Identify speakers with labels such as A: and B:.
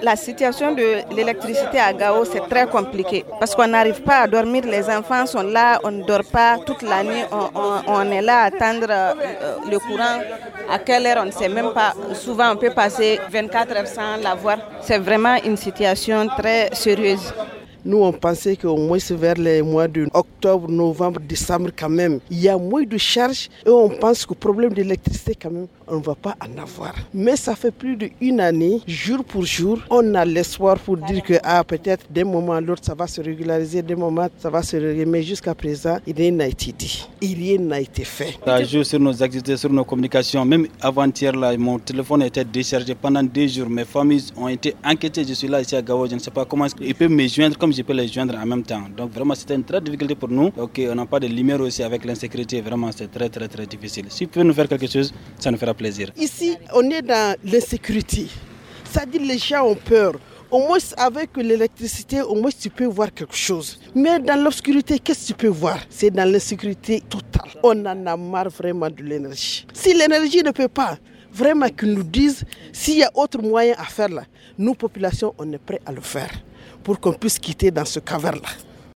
A: La situation de l'électricité à Gao, c'est très compliqué parce qu'on n'arrive pas à dormir. Les enfants sont là, on ne dort pas toute la nuit. On, est là à attendre euh, le courant. À quelle heure, on ne sait même pas. Souvent, on peut passer 24 heures sans l'avoir. C'est vraiment une situation très sérieuse.
B: Nous, on pensait qu'au moins vers les mois de octobre, novembre, décembre, quand même, il y a moins de charges et on pense que le problème d'électricité, quand même, on ne va pas en avoir. Mais ça fait plus d'une année, jour pour jour, on a l'espoir pour dire que ah, peut-être d'un moment à l'autre, ça va se régulariser, d'un moment, ça va se régulariser. Mais jusqu'à présent, rien n'a été dit. Rien n'a été fait.
C: Ça joue sur nos activités, sur nos communications. Même avant-hier, là, mon téléphone était déchargé pendant deux jours. Mes familles ont été inquiétées. Je suis là ici à Gao, je ne sais pas comment ils peuvent me joindre comme je peux les joindre en même temps. Donc vraiment, c'était une très difficulté pour nous. Ok, on n'a pas de lumière aussi avec l'insécurité. Vraiment, c'est très, très, très difficile. Si vous pouvez nous faire quelque chose, ça nous fera plaisir.
B: Ici, on est dans l'insécurité. Ça dit les gens ont peur. Au moins avec l'électricité, au moins tu peux voir quelque chose. Mais dans l'obscurité, qu'est-ce que tu peux voir? C'est dans l'insécurité totale. On en a marre vraiment de l'énergie. Si l'énergie ne peut pas, vraiment qu'ils nous disent s'il y a autre moyen à faire là, nous, population, on est prêt à le faire pour qu'on puisse quitter dans ce caverne-là.